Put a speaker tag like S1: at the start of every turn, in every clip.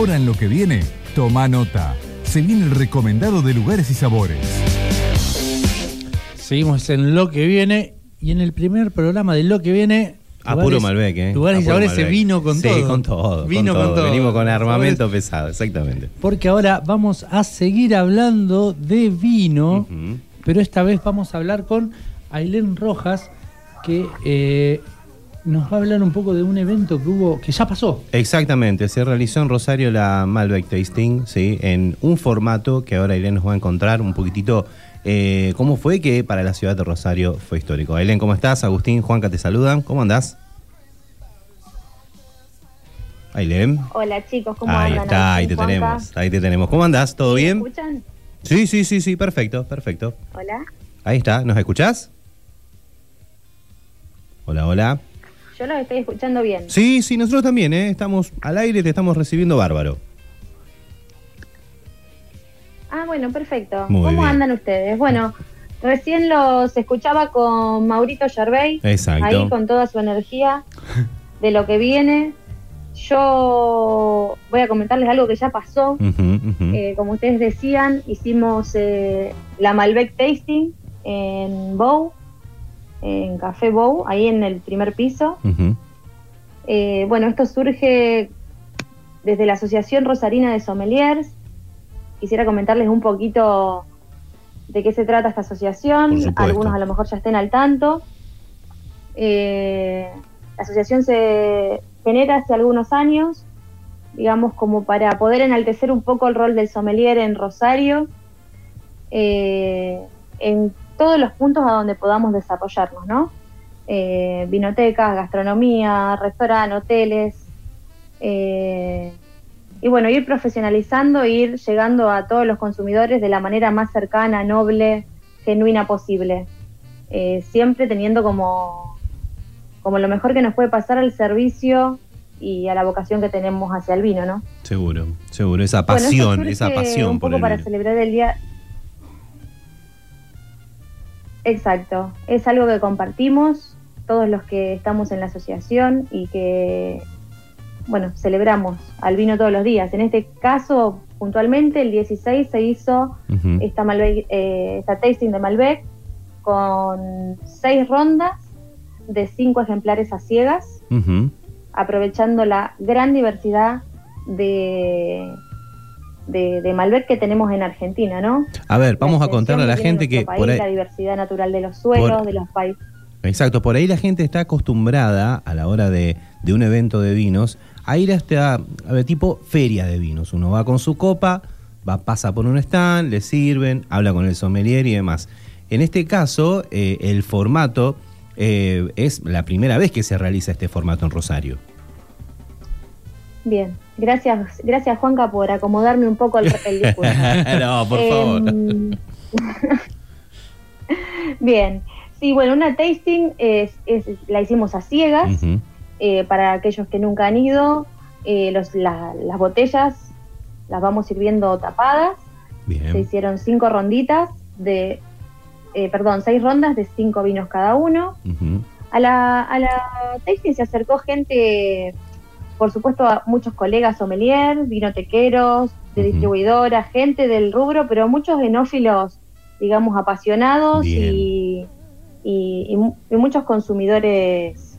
S1: Ahora en lo que viene, toma nota. Se viene el recomendado de lugares y sabores.
S2: Seguimos en lo que viene y en el primer programa de lo que viene.
S3: A puro Malbec, ¿eh?
S2: Lugares y
S3: A puro
S2: sabores se vino con
S3: Sí,
S2: todo.
S3: con todo.
S2: Vino
S3: con
S2: con
S3: todo.
S2: todo.
S3: Venimos con armamento pesado, exactamente.
S2: Porque ahora vamos a seguir hablando de vino, pero esta vez vamos a hablar con Ailén Rojas, que eh, nos va a hablar un poco de un evento que hubo, que ya pasó.
S3: Exactamente, se realizó en Rosario la Malbec Tasting, ¿sí? en un formato que ahora Ailén nos va a encontrar un poquitito eh, cómo fue que para la ciudad de Rosario fue histórico. Ailén, ¿cómo estás? Agustín, Juanca te saludan, ¿cómo andás? Ailén.
S4: Hola chicos, ¿cómo
S3: Ahí
S4: andan?
S3: está, ahí te
S4: Juanca.
S3: tenemos, ahí te tenemos. ¿Cómo andás? ¿Todo
S4: ¿Me
S3: bien?
S4: escuchan?
S3: Sí, sí, sí, sí, perfecto, perfecto.
S4: Hola.
S3: Ahí está, ¿nos escuchás? Hola, hola.
S4: Yo los estoy escuchando bien.
S3: Sí, sí, nosotros también, ¿eh? Estamos al aire, te estamos recibiendo bárbaro.
S4: Ah, bueno, perfecto.
S3: Muy
S4: ¿Cómo
S3: bien.
S4: andan ustedes? Bueno, recién los escuchaba con Maurito Gervais.
S3: Exacto.
S4: Ahí con toda su energía de lo que viene. Yo voy a comentarles algo que ya pasó. Eh, como ustedes decían, hicimos eh, la Malbec Tasting en Bow, en Café Bow, ahí en el primer piso. Eh, bueno, esto surge desde la Asociación Rosarina de Sommeliers. Quisiera comentarles un poquito de qué se trata esta asociación. Algunos a lo mejor ya estén al tanto. Eh, la asociación se genera hace algunos años, digamos, como para poder enaltecer un poco el rol del sommelier en Rosario, eh, en todos los puntos a donde podamos desarrollarnos, ¿no? eh, vinotecas, gastronomía, restaurantes, hoteles. eh, y bueno, ir profesionalizando, ir llegando a todos los consumidores de la manera más cercana, noble, genuina posible. Eh, siempre teniendo como, como lo mejor que nos puede pasar al servicio y a la vocación que tenemos hacia el vino, ¿no?
S3: Seguro, seguro. Esa pasión, esa pasión
S4: un
S3: por
S4: poco
S3: el
S4: para
S3: vino.
S4: celebrar el día. Exacto, es algo que compartimos todos los que estamos en la asociación y que, bueno, celebramos al vino todos los días. En este caso, puntualmente, el 16 se hizo esta, Malbec, eh, esta tasting de Malbec con seis rondas de cinco ejemplares a ciegas aprovechando la gran diversidad de, de, de Malbec que tenemos en Argentina, ¿no?
S3: A ver, vamos a contarle a la gente que por ahí,
S4: la diversidad natural de los suelos,
S3: por-
S4: de los países.
S3: exacto, por ahí la gente está acostumbrada a la hora de, de un evento de vinos a ir hasta a ver, tipo feria de vinos. Uno va con su copa, va pasa por un stand, le sirven, habla con el sommelier y demás. En este caso, eh, el formato eh, es la primera vez que se realiza este formato en Rosario.
S4: Bien, gracias, gracias Juanca por acomodarme un poco el, el discurso.
S3: no, por favor.
S4: Em, Bien, sí, bueno, una tasting es, es- la hicimos a ciegas. Eh, para aquellos que nunca han ido, eh, los- la- las botellas las vamos sirviendo tapadas. Se
S3: Bien.
S4: hicieron cinco ronditas de, eh, perdón, seis rondas de cinco vinos cada uno. A la, a la tasting se acercó gente, por supuesto, a muchos colegas sommelier, vinotequeros, de distribuidoras, gente del rubro, pero muchos enófilos, digamos, apasionados y, y- y mu- y muchos consumidores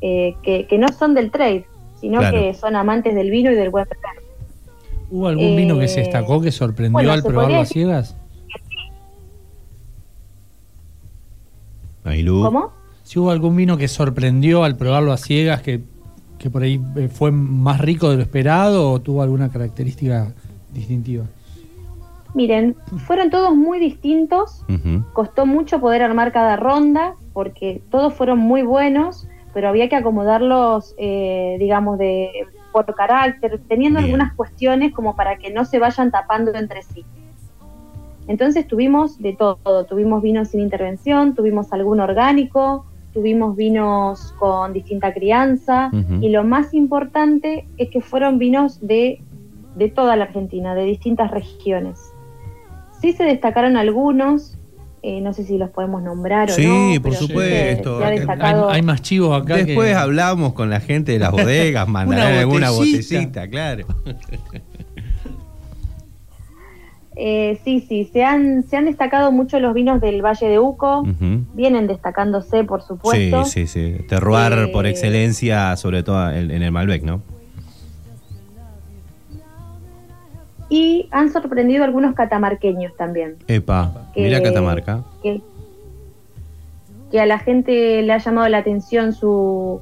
S4: eh, que, que no son del trade, sino
S3: Claro.
S4: que son amantes del vino y del buen beber.
S2: ¿Hubo algún vino que se
S4: Eh,
S2: destacó que sorprendió
S4: bueno,
S2: al probarlo a ciegas?
S4: ¿Cómo?
S2: Si hubo algún vino que sorprendió al probarlo a ciegas, que, que por ahí eh, fue más rico de lo esperado o tuvo alguna característica distintiva.
S4: Miren, fueron todos muy distintos, costó mucho poder armar cada ronda porque todos fueron muy buenos, pero había que acomodarlos, eh, digamos, de por carácter, teniendo
S3: Bien.
S4: algunas cuestiones como para que no se vayan tapando entre sí. Entonces tuvimos de todo, tuvimos vinos sin intervención, tuvimos algún orgánico, tuvimos vinos con distinta crianza y lo más importante es que fueron vinos de, de toda la Argentina, de distintas regiones. Sí se destacaron algunos eh, no sé si los podemos nombrar o
S3: Sí,
S4: no.
S3: por
S4: sí
S3: supuesto.
S4: se- se ha
S3: Hay-
S4: destacado-
S2: Hay, hay más chivos acá.
S3: Después
S2: que-
S3: hablamos con la gente de las bodegas, mandarán alguna
S2: botellita,
S3: claro.
S4: Eh, sí, sí, se han, se han destacado mucho los vinos del Valle de Uco, vienen destacándose, por
S3: Sí,
S4: supuesto.
S3: sí, sí. Terroir
S4: Eh,
S3: por excelencia, sobre todo en, en el Malbec, ¿no?
S4: Y han sorprendido algunos catamarqueños también,
S3: Epa,
S4: Que-
S3: mira Catamarca.
S4: que, que a la gente le ha llamado la atención su,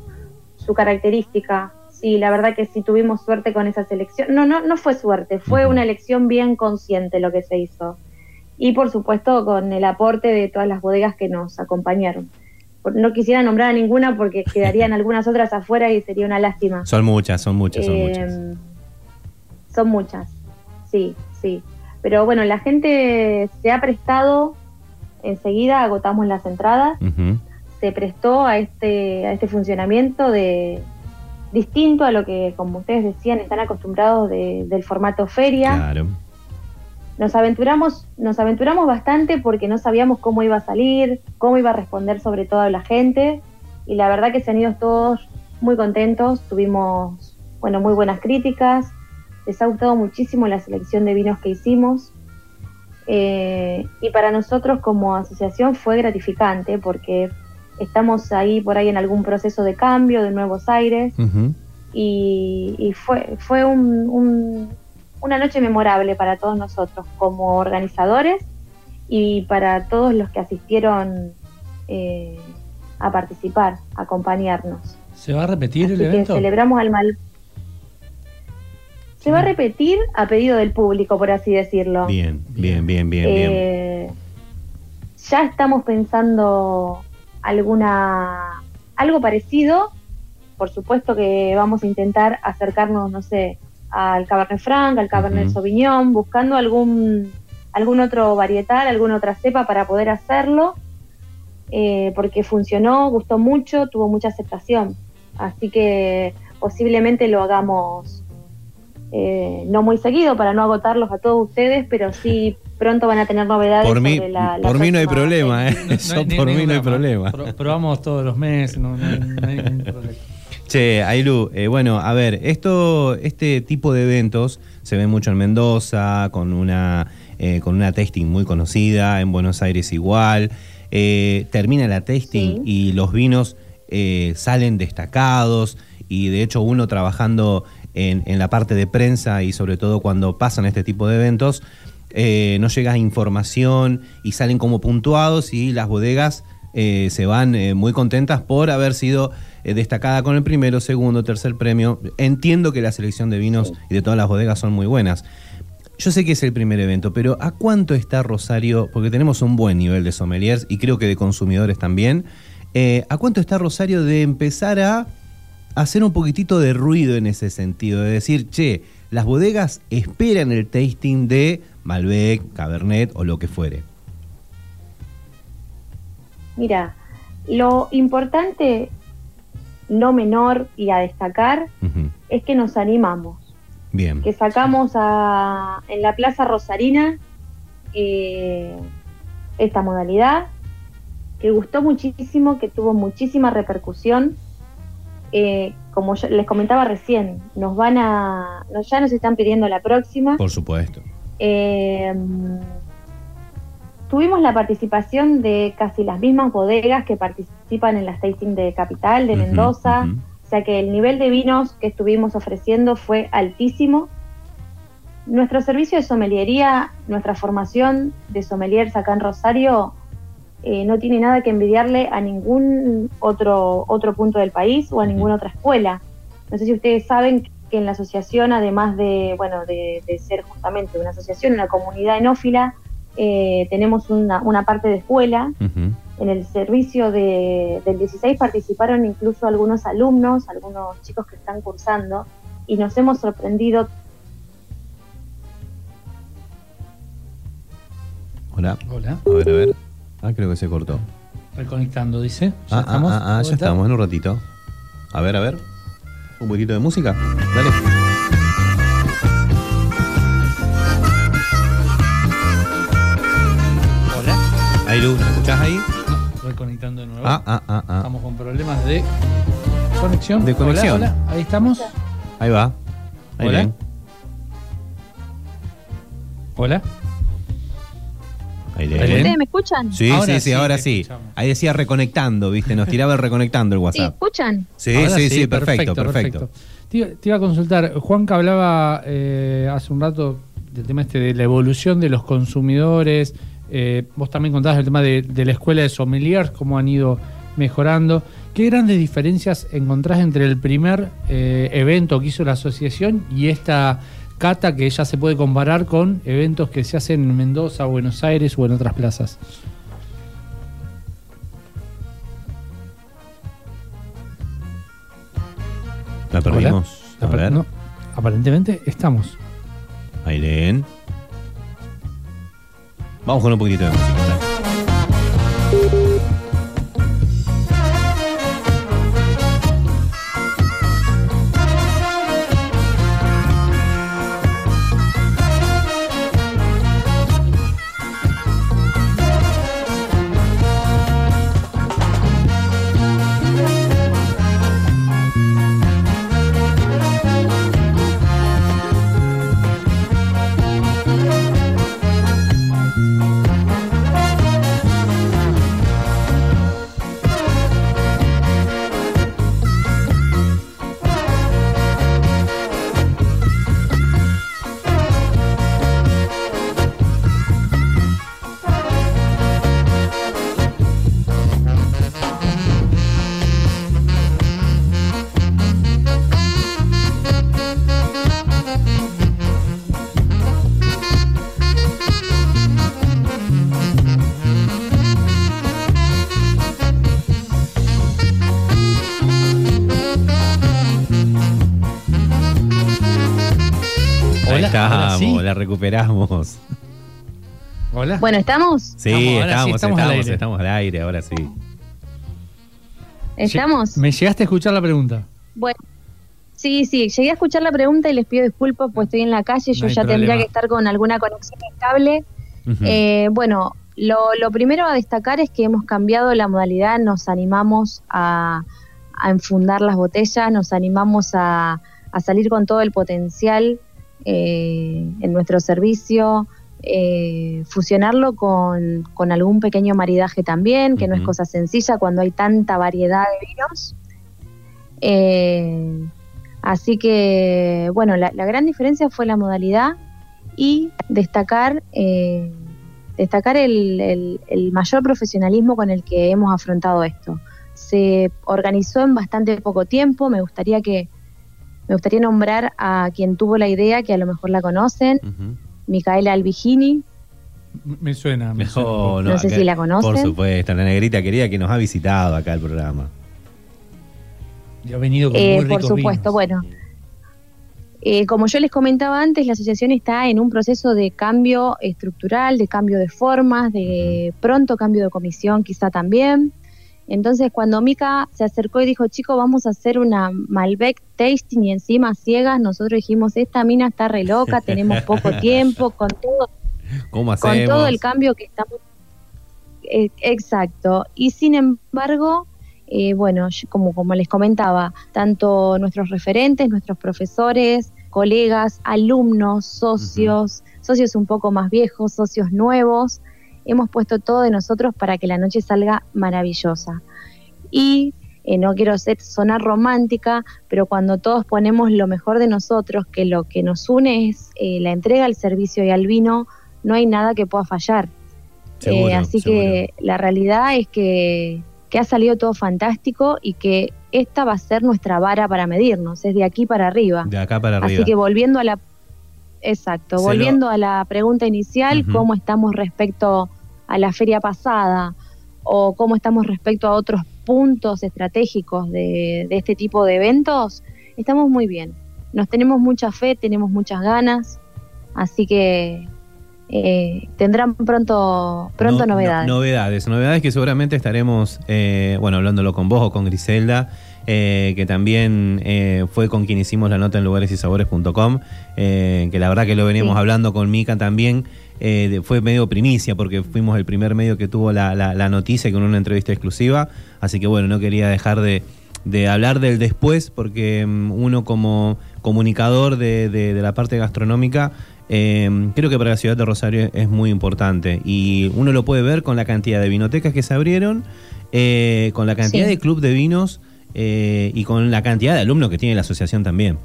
S4: su característica. Sí, la verdad que sí tuvimos suerte con esa selección. No, no, no fue suerte, fue una elección bien consciente lo que se hizo. Y por supuesto con el aporte de todas las bodegas que nos acompañaron. No quisiera nombrar a ninguna porque quedarían algunas otras afuera y sería una lástima.
S3: Son muchas, son muchas, son
S4: Eh,
S3: muchas.
S4: Son muchas, sí, sí. Pero bueno, la gente se ha prestado, enseguida agotamos las entradas, se prestó a este, a este funcionamiento de distinto a lo que, como ustedes decían, están acostumbrados de- del formato feria.
S3: Claro.
S4: Nos aventuramos, nos aventuramos bastante porque no sabíamos cómo iba a salir, cómo iba a responder sobre todo la gente, y la verdad que se han ido todos muy contentos, tuvimos bueno, muy buenas críticas, les ha gustado muchísimo la selección de vinos que hicimos. eh, y para nosotros como asociación fue gratificante porque estamos ahí por ahí en algún proceso de cambio, de nuevos aires, y, y fue, fue un- un- una noche memorable para todos nosotros como organizadores y para todos los que asistieron eh, a participar, a acompañarnos.
S2: ¿Se va a repetir
S4: Así
S2: el
S4: que
S2: evento?
S4: celebramos al mal. Se va a repetir a pedido del público, por así decirlo.
S3: Bien, bien, bien, bien, bien.
S4: Eh, ya estamos pensando alguna algo parecido. Por supuesto que vamos a intentar acercarnos, no sé, al Cabernet Franc, al Cabernet
S3: Ujú.
S4: Sauvignon, buscando algún algún otro varietal, alguna otra cepa para poder hacerlo, eh, porque funcionó, gustó mucho, tuvo mucha aceptación. Así que posiblemente lo hagamos eh, no muy seguido para no agotarlos a todos ustedes, pero sí pronto van a tener novedades
S3: Por mí,
S4: sobre la, la
S3: por mí no hay problema, ¿eh?
S2: No- no
S3: Eso
S2: hay ni-
S3: por mí no hay problema.
S2: Pro- probamos todos los meses, no, no hay, no hay ningún problema.
S3: Che, Ailu, eh, bueno, a ver, esto, este tipo de eventos se ve mucho en Mendoza, con una, eh, con una tasting muy conocida, en Buenos Aires igual. Eh, termina la tasting
S4: Sí.
S3: y los vinos eh, salen destacados y de hecho uno trabajando en, en la parte de prensa y sobre todo cuando pasan este tipo de eventos, eh, no llega información y salen como puntuados y las bodegas eh, se van eh, muy contentas por haber sido destacada con el primero, segundo, tercer premio. Entiendo que la selección de vinos y de todas las bodegas son muy buenas. Yo sé que es el primer evento, pero ¿a cuánto está Rosario? Porque tenemos un buen nivel de sommeliers y creo que de consumidores también. Eh, ¿A cuánto está Rosario de empezar a hacer un poquitito de ruido en ese sentido? De decir, che, las bodegas esperan el tasting de Malbec, Cabernet o lo que fuere.
S4: Mira, lo importante, no menor y a destacar, es que nos animamos,
S3: Bien.
S4: que sacamos a, en la Plaza Rosarina eh, esta modalidad, que gustó muchísimo, que tuvo muchísima repercusión. Eh, como yo les comentaba recién, nos van a, ya nos están pidiendo la próxima.
S3: Por supuesto.
S4: Eh, tuvimos la participación de casi las mismas bodegas que participan en las tasting de Capital, de Mendoza,
S3: ujú.
S4: o sea que el nivel de vinos que estuvimos ofreciendo fue altísimo. Nuestro servicio de sommeliería, nuestra formación de sommeliers acá en Rosario, eh, no tiene nada que envidiarle a ningún otro, otro punto del país o a ninguna otra escuela. No sé si ustedes saben que en la asociación, además de, bueno, de, de ser justamente una asociación, una comunidad enófila, eh, tenemos una, una parte de escuela. En el servicio de- del 16 participaron incluso algunos alumnos, algunos chicos que están cursando, y nos hemos sorprendido
S3: Hola.
S2: Hola.
S3: A ver, a ver. Ah, creo que se cortó.
S2: Reconectando, dice.
S3: Ah, ah, ah, ah, ya estamos, en un ratito. A ver, a ver. Un poquito de música. Dale.
S2: Hola.
S3: Ahí, Lu, ¿me escuchás ahí?
S2: Reconectando de nuevo.
S3: Ah, ah, ah, ah.
S2: Estamos con problemas de conexión.
S3: De conexión.
S2: Hola, hola, ahí estamos.
S3: Ahí va. Ahí
S2: Hola. Hola.
S3: Ahí le
S2: Ahí
S3: ven.
S4: ¿Ustedes me escuchan?
S3: Sí,
S2: Ahora
S3: sí,
S2: sí
S3: sí, ahora
S2: te
S3: sí.
S2: escuchamos.
S3: Ahí decía reconectando, ¿viste? Nos tiraba el reconectando el
S4: ¿Sí?
S3: WhatsApp.
S4: ¿Escuchan?
S3: Sí,
S2: Ahora
S3: sí, sí, perfecto, perfecto.
S2: Te, iba- te iba a consultar, Juanca hablaba eh, hace un rato del tema este de la evolución de los consumidores. eh, vos también contabas el tema de, de la escuela de sommeliers, cómo han ido mejorando. ¿Qué grandes diferencias encontrás entre el primer eh, evento que hizo la asociación y esta cata que ya se puede comparar con eventos que se hacen en Mendoza, Buenos Aires o en otras plazas?
S3: La perdimos. A
S2: Apa-
S3: ver.
S2: no, aparentemente estamos.
S3: Ahí leen. Vamos con un poquitito de música. Recuperamos.
S2: Hola.
S4: Bueno, ¿estamos?
S3: Sí,
S2: Estamos, ahora sí,
S3: estamos,
S2: estamos
S3: estamos,
S2: al
S3: estamos,
S2: aire.
S3: al aire, ahora sí.
S4: ¿Estamos?
S2: Me llegaste a escuchar la pregunta.
S4: Bueno, sí, sí, llegué a escuchar la pregunta y les pido disculpas porque estoy en la calle, yo
S2: No
S4: ya tendría
S2: problema.
S4: que estar con alguna conexión estable.
S3: Ujú.
S4: Eh, bueno, lo, lo primero a destacar es que hemos cambiado la modalidad, nos animamos a, a enfundar las botellas, nos animamos a, a salir con todo el potencial eh, en nuestro servicio, eh, fusionarlo con, con algún pequeño maridaje también, que no es cosa sencilla cuando hay tanta variedad de vinos. Eh, así que, bueno, la, la gran diferencia fue la modalidad y destacar, eh, destacar el, el- el mayor profesionalismo con el que hemos afrontado esto. Se organizó en bastante poco tiempo, me gustaría que me gustaría nombrar a quien tuvo la idea, que a lo mejor la conocen,
S3: Ujú.
S4: Micaela Albigini,
S2: Me suena. Me suena
S3: No, no,
S4: No sé
S3: acá-
S4: si la conocen.
S3: Por supuesto, la negrita querida que nos ha visitado acá al programa.
S2: Y ha venido con
S4: Eh,
S2: muy
S4: por
S2: ricos
S4: supuesto,
S2: vinos.
S4: bueno. Eh, como yo les comentaba antes, la asociación está en un proceso de cambio estructural, de cambio de formas, de pronto cambio de comisión quizá también. Entonces, cuando Mica se acercó y dijo, chicos, vamos a hacer una Malbec tasting y encima ciegas, nosotros dijimos, esta mina está re loca, tenemos poco tiempo, con todo
S3: ¿Cómo
S4: con todo el cambio que estamos. eh, exacto. Y sin embargo, eh, bueno, como, como les comentaba, tanto nuestros referentes, nuestros profesores, colegas, alumnos, socios, socios un poco más viejos, socios nuevos, hemos puesto todo de nosotros para que la noche salga maravillosa. Y eh, no quiero ser, sonar romántica, pero cuando todos ponemos lo mejor de nosotros, que lo que nos une es eh, la entrega al servicio y al vino, no hay nada que pueda fallar.
S3: Seguro,
S4: Eh, así
S3: seguro.
S4: que la realidad es que, que ha salido todo fantástico y que esta va a ser nuestra vara para medirnos, es de aquí para arriba.
S3: De acá para arriba.
S4: Así que volviendo a la exacto,
S3: Se lo-
S4: volviendo a la pregunta inicial, cómo estamos respecto a la feria pasada o cómo estamos respecto a otros puntos estratégicos de, de este tipo de eventos, estamos muy bien. Nos tenemos mucha fe, tenemos muchas ganas, así que eh, tendrán pronto pronto
S3: No- no-
S4: novedades.
S3: novedades, novedades que seguramente estaremos, eh, bueno, hablándolo con vos o con Griselda eh, que también eh, fue con quien hicimos la nota en lugaresysabores.com, eh, que la verdad que lo veníamos
S4: Sí.
S3: hablando con Mica también. Eh, fue medio primicia porque fuimos el primer medio que tuvo la, la- la noticia con una entrevista exclusiva. Así que bueno, no quería dejar de, de hablar del después porque mm, uno como comunicador de, de- de la parte gastronómica eh, creo que para la ciudad de Rosario es muy importante y uno lo puede ver con la cantidad de vinotecas que se abrieron, eh, con la cantidad
S4: Sí.
S3: de club de vinos eh, y con la cantidad de alumnos que tiene la asociación también.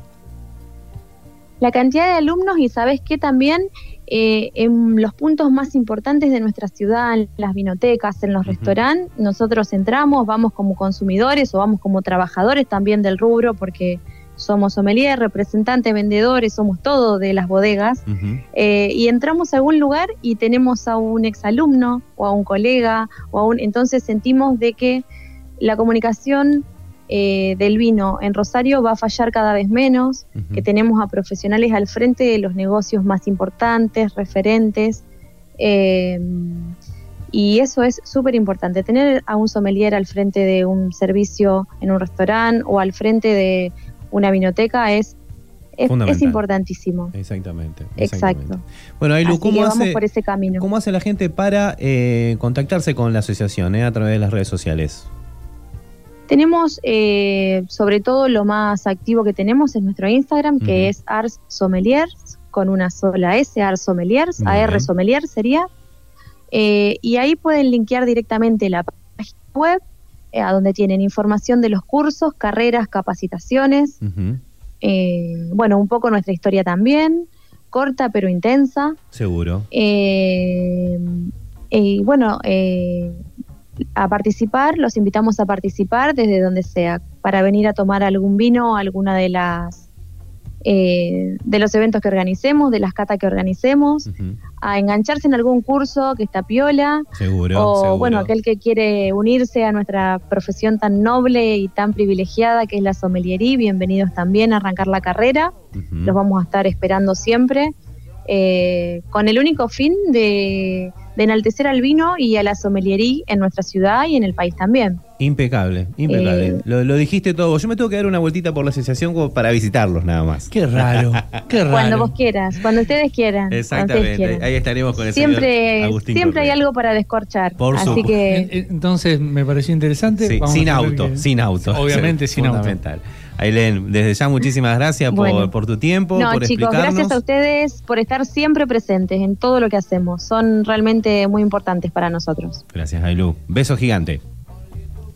S4: La cantidad de alumnos y sabes qué también eh, en los puntos más importantes de nuestra ciudad, en las vinotecas, en los restaurantes, nosotros entramos, vamos como consumidores o vamos como trabajadores también del rubro porque somos sommelier, representantes, vendedores, somos todo de las bodegas. Eh, y entramos a algún lugar y tenemos a un exalumno o a un colega o a un entonces sentimos de que la comunicación eh, del vino en Rosario va a fallar cada vez menos, que tenemos a profesionales al frente de los negocios más importantes, referentes, eh, y eso es súper importante, tener a un sommelier al frente de un servicio en un restaurante o al frente de una vinoteca es, es, importantísimo.
S3: Exactamente.
S4: Exacto.
S3: exactamente. Bueno, Ailu, ¿cómo hace,
S4: por ese camino.
S3: ¿cómo hace la gente para eh, contactarse con la asociación eh, a través de las redes sociales?
S4: Tenemos, eh, sobre todo, lo más activo que tenemos es nuestro Instagram, que es Ars Sommeliers, con una sola S, Ars Sommeliers,
S3: Muy
S4: AR
S3: bien.
S4: Sommelier sería. Eh, y ahí pueden linkear directamente la página web, eh, a donde tienen información de los cursos, carreras, capacitaciones, eh, bueno, un poco nuestra historia también, corta pero intensa.
S3: Seguro.
S4: Eh, y bueno, eh, a participar, los invitamos a participar desde donde sea, para venir a tomar algún vino, alguna de las eh, de los eventos que organicemos, de las catas que organicemos, a engancharse en algún curso que está piola,
S3: Seguro.
S4: o
S3: seguro.
S4: bueno, aquel que quiere unirse a nuestra profesión tan noble y tan privilegiada que es la sommeliería, bienvenidos también a arrancar la carrera
S3: Ujú.
S4: los vamos a estar esperando siempre, eh, con el único fin de, de enaltecer al vino y a la sommeliería en nuestra ciudad y en el país también.
S3: Impecable, impecable.
S4: Eh,
S3: lo, lo dijiste todo. Yo me tengo que dar una vueltita por la asociación como para visitarlos nada más.
S2: Qué raro, qué raro.
S4: Cuando vos quieras, cuando ustedes quieran. ustedes
S3: Exactamente.
S4: quieran.
S3: Ahí estaremos con el señor
S4: Siempre,
S3: Agustín
S4: siempre hay
S3: Correa.
S4: algo para descorchar.
S3: Por
S4: Así
S3: supuesto.
S4: que
S2: En- Entonces me pareció interesante.
S3: Sí,
S2: Vamos
S3: sin auto,
S2: que-
S3: sin auto.
S2: Obviamente sin auto.
S3: Fundamental. Ailén, desde ya muchísimas gracias por,
S4: Bueno.
S3: por tu tiempo,
S4: No,
S3: por
S4: chicos,
S3: explicarnos.
S4: gracias a ustedes por estar siempre presentes en todo lo que hacemos. Son realmente muy importantes para nosotros.
S3: Gracias, Ailu. Beso gigante.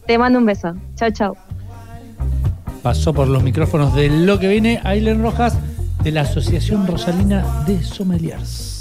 S4: Te mando un beso. Chao, chao.
S2: Pasó por los micrófonos de lo que viene Ailen Rojas de la Asociación Rosalina de Sommeliers.